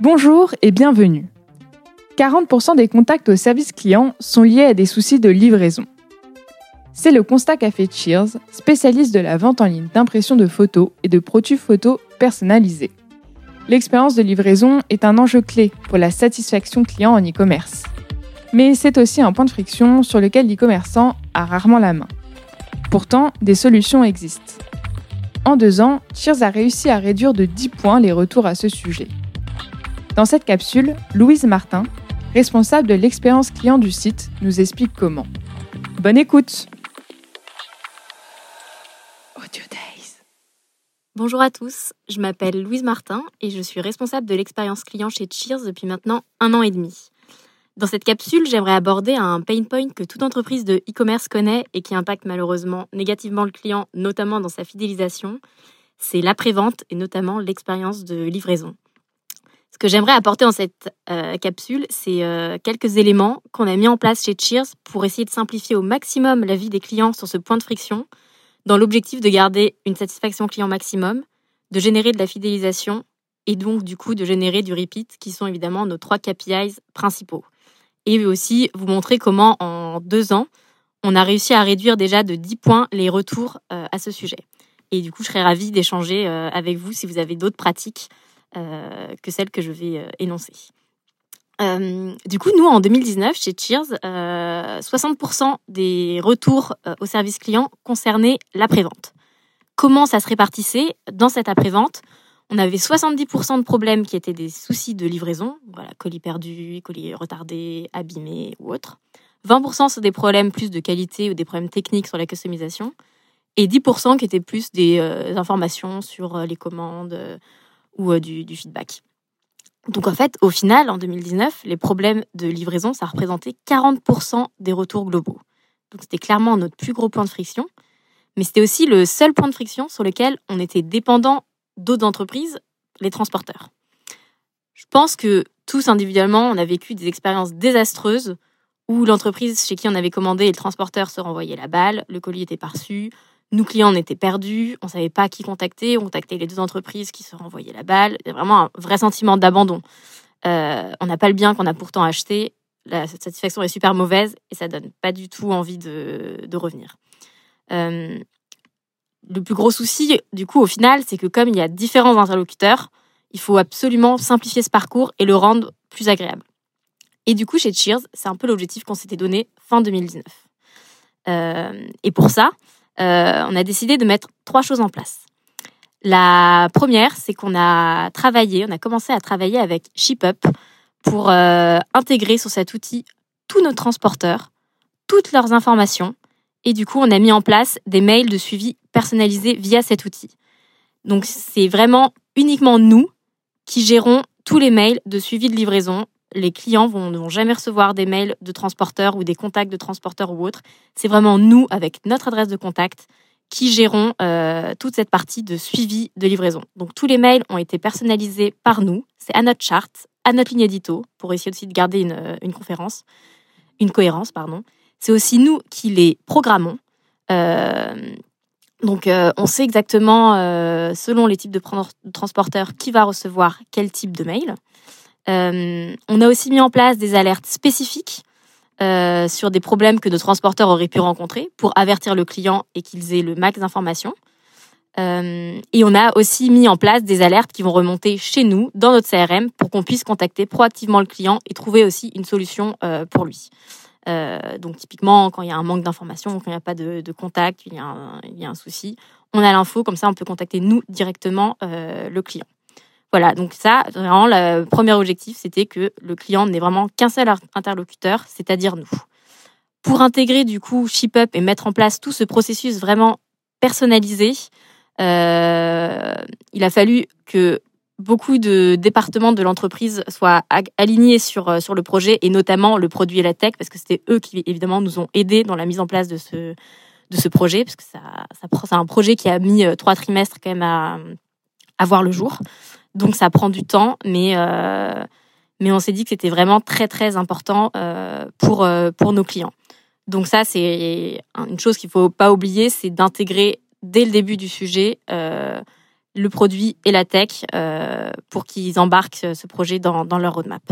Bonjour et bienvenue. 40% des contacts au service client sont liés à des soucis de livraison. C'est le constat qu'a fait Cheers, spécialiste de la vente en ligne d'impression de photos et de produits photos personnalisés. L'expérience de livraison est un enjeu clé pour la satisfaction client en e-commerce. Mais c'est aussi un point de friction sur lequel l'e-commerçant a rarement la main. Pourtant, des solutions existent. En deux ans, Cheers a réussi à réduire de 10 points les retours à ce sujet. Dans cette capsule, Louise Martin, responsable de l'expérience client du site, nous explique comment. Bonne écoute. Bonjour à tous, je m'appelle Louise Martin et je suis responsable de l'expérience client chez Cheers depuis maintenant un an et demi. Dans cette capsule, j'aimerais aborder un pain point que toute entreprise de e-commerce connaît et qui impacte malheureusement négativement le client, notamment dans sa fidélisation. C'est l'après-vente et notamment l'expérience de livraison. Ce que j'aimerais apporter dans cette euh, capsule, c'est euh, quelques éléments qu'on a mis en place chez Cheers pour essayer de simplifier au maximum la vie des clients sur ce point de friction, dans l'objectif de garder une satisfaction client maximum, de générer de la fidélisation et donc du coup de générer du repeat, qui sont évidemment nos trois KPIs principaux et aussi vous montrer comment en deux ans, on a réussi à réduire déjà de 10 points les retours euh, à ce sujet. Et du coup, je serais ravie d'échanger avec vous si vous avez d'autres pratiques que celles que je vais énoncer. du coup, nous, en 2019, chez Cheers, 60% des retours au service client concernaient l'après-vente. Comment ça se répartissait dans cette après-vente? On avait 70% de problèmes qui étaient des soucis de livraison, voilà, colis perdus, colis retardés, abîmés ou autres. 20% sont des problèmes plus de qualité ou des problèmes techniques sur la customisation. Et 10% qui étaient plus des euh, informations sur euh, les commandes euh, ou du, du, feedback. Donc en fait, au final, en 2019, les problèmes de livraison, ça représentait 40% des retours globaux. Donc c'était clairement notre plus gros point de friction. Mais c'était aussi le seul point de friction sur lequel on était dépendant d'autres entreprises, les transporteurs. Je pense que tous individuellement, on a vécu des expériences désastreuses où l'entreprise chez qui on avait commandé et le transporteur se renvoyait la balle, le colis était reçu, nous clients était perdus, on savait pas qui contacter, on contactait les deux entreprises qui se renvoyaient la balle. Il y a vraiment un vrai sentiment d'abandon. Euh, on n'a pas le bien qu'on a pourtant acheté, la satisfaction est super mauvaise et ça donne pas du tout envie de, revenir. Euh, le plus gros souci, du coup, au final, c'est que comme il y a différents interlocuteurs, il faut absolument simplifier ce parcours et le rendre plus agréable. Et du coup, chez Cheers, c'est un peu l'objectif qu'on s'était donné fin 2019. Euh, et pour ça, euh, on a décidé de mettre trois choses en place. La première, c'est qu'on a travaillé, on a commencé à travailler avec ShipUp pour euh, intégrer sur cet outil tous nos transporteurs, toutes leurs informations, et du coup, on a mis en place des mails de suivi personnalisés via cet outil. Donc, c'est vraiment uniquement nous qui gérons tous les mails de suivi de livraison. Les clients ne vont jamais recevoir des mails de transporteurs ou des contacts de transporteurs ou autres. C'est vraiment nous, avec notre adresse de contact, qui gérons euh, toute cette partie de suivi de livraison. Donc tous les mails ont été personnalisés par nous. C'est à notre charte, à notre ligne édito, pour essayer aussi de garder une, une conférence, une cohérence, pardon. C'est aussi nous qui les programmons. Euh, donc, euh, on sait exactement, euh, selon les types de transporteurs, qui va recevoir quel type de mail. On a aussi mis en place des alertes spécifiques sur des problèmes que nos transporteurs auraient pu rencontrer pour avertir le client et qu'ils aient le max d'informations. et on a aussi mis en place des alertes qui vont remonter chez nous, dans notre CRM, pour qu'on puisse contacter proactivement le client et trouver aussi une solution pour lui. Euh, donc typiquement, quand il y a un manque d'informations, quand il n'y a pas de, contact, il y, a un, il y, a un, souci, on a l'info, comme ça on peut contacter nous directement euh, le client. Voilà, donc ça, vraiment, le premier objectif, c'était que le client n'ait vraiment qu'un seul interlocuteur, c'est-à-dire nous. Pour intégrer du coup ShipUp et mettre en place tout ce processus vraiment personnalisé, euh, il a fallu que beaucoup de départements de l'entreprise soient alignés sur, euh, sur le projet et notamment le produit et la tech parce que c'était eux qui évidemment nous ont aidés dans la mise en place de ce, de ce projet parce que ça, c'est un projet qui a mis euh, trois trimestres quand même à, à voir le jour. Donc ça prend du temps, mais, euh, mais on s'est dit que c'était vraiment très très important pour, pour nos clients. Donc ça, c'est une chose qu'il faut pas oublier, c'est d'intégrer dès le début du sujet le produit et la tech pour qu'ils embarquent ce projet dans, leur roadmap.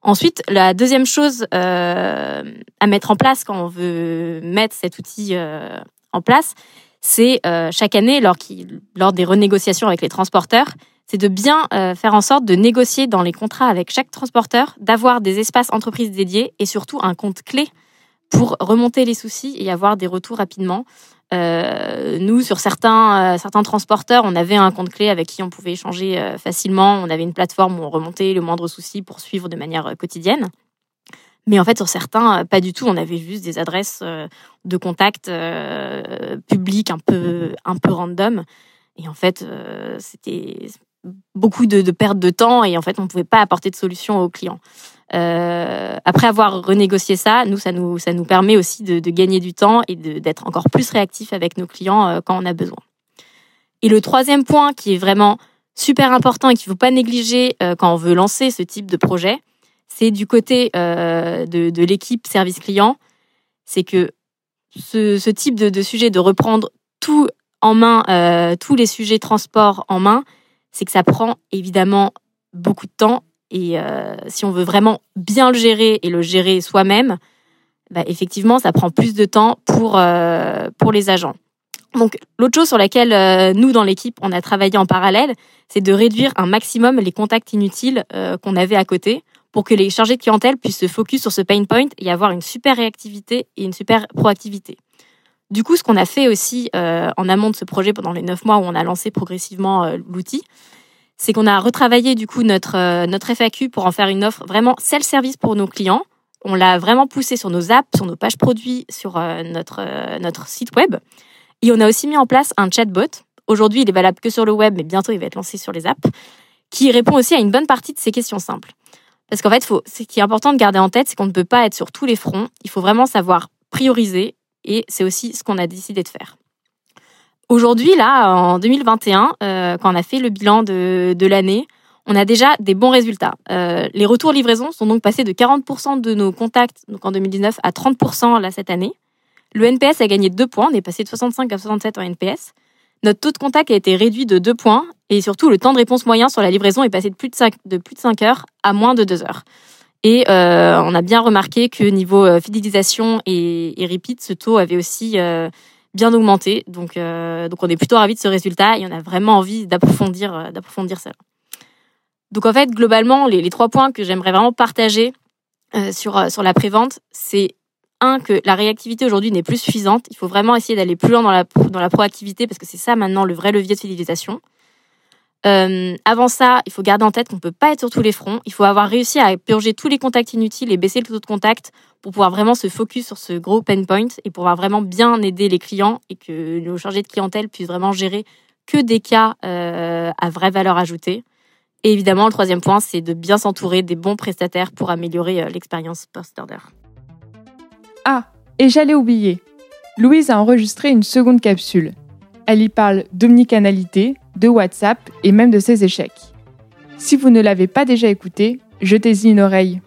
Ensuite, la deuxième chose à mettre en place quand on veut mettre cet outil en place, c'est chaque année, lors des renégociations avec les transporteurs, c'est de bien euh, faire en sorte de négocier dans les contrats avec chaque transporteur, d'avoir des espaces entreprises dédiés et surtout un compte clé pour remonter les soucis et avoir des retours rapidement. Euh, nous, sur certains, euh, certains transporteurs, on avait un compte clé avec qui on pouvait échanger facilement. On avait une plateforme où on remontait le moindre souci pour suivre de manière quotidienne. Mais en fait, sur certains, pas du tout. On avait juste des adresses de contact publiques un peu, un peu random. Et en fait, c'était beaucoup de, de perte de temps et en fait, on ne pouvait pas apporter de solution aux clients. Euh, après avoir renégocié ça, nous, ça nous, ça nous permet aussi de, gagner du temps et d'être encore plus réactif avec nos clients euh, quand on a besoin. Et le troisième point qui est vraiment super important et qu'il ne faut pas négliger euh, quand on veut lancer ce type de projet, c'est du côté de, l'équipe service client, c'est que ce, ce type de, de, sujet, de reprendre tout en main, tous les sujets transport en main, c'est que ça prend évidemment beaucoup de temps. Et euh, si on veut vraiment bien le gérer et le gérer soi-même, bah, effectivement, ça prend plus de temps pour, euh, pour les agents. Donc, l'autre chose sur laquelle euh, nous, dans l'équipe, on a travaillé en parallèle, c'est de réduire un maximum les contacts inutiles qu'on avait à côté pour que les chargés de clientèle puissent se focus sur ce pain point et avoir une super réactivité et une super proactivité. Du coup, ce qu'on a fait aussi euh, en amont de ce projet pendant les neuf mois où on a lancé progressivement euh, l'outil, c'est qu'on a retravaillé du coup notre euh, notre FAQ pour en faire une offre vraiment self-service pour nos clients. On l'a vraiment poussé sur nos apps, sur nos pages produits, sur notre notre site web. Et on a aussi mis en place un chatbot. Aujourd'hui, il est valable que sur le web, mais bientôt il va être lancé sur les apps, qui répond aussi à une bonne partie de ces questions simples. Parce qu'en fait, faut, ce qui est important de garder en tête, c'est qu'on ne peut pas être sur tous les fronts. Il faut vraiment savoir prioriser et c'est aussi ce qu'on a décidé de faire. Aujourd'hui, là, en 2021, euh, quand on a fait le bilan de, l'année, on a déjà des bons résultats. Euh, les retours livraison sont donc passés de 40% de nos contacts donc en 2019 à 30% là cette année. Le NPS a gagné 2 points, on est passé de 65 à 67 en NPS. Notre taux de contact a été réduit de 2 points et surtout le temps de réponse moyen sur la livraison est passé de plus de 5, de plus de 5 heures à moins de 2 heures. Et euh, on a bien remarqué que niveau euh, fidélisation et, repeat, ce taux avait aussi euh, bien augmenté. Donc, donc on est plutôt ravis de ce résultat et on a vraiment envie d'approfondir, d'approfondir ça. Donc en fait, globalement, les, les trois points que j'aimerais vraiment partager sur, sur la prévente, c'est un, que la réactivité aujourd'hui n'est plus suffisante. Il faut vraiment essayer d'aller plus loin dans la, dans la proactivité parce que c'est ça maintenant le vrai levier de fidélisation. Euh, avant ça, il faut garder en tête qu'on ne peut pas être sur tous les fronts. Il faut avoir réussi à purger tous les contacts inutiles et baisser le taux de contact pour pouvoir vraiment se focus sur ce gros pain point et pouvoir vraiment bien aider les clients et que nos chargés de clientèle puissent vraiment gérer que des cas euh, à vraie valeur ajoutée. Et évidemment, le troisième point, c'est de bien s'entourer des bons prestataires pour améliorer euh, l'expérience post-order. Ah, et j'allais oublier. Louise a enregistré une seconde capsule. Elle y parle d'omnicanalité, de WhatsApp et même de ses échecs. Si vous ne l'avez pas déjà écouté, jetez-y une oreille.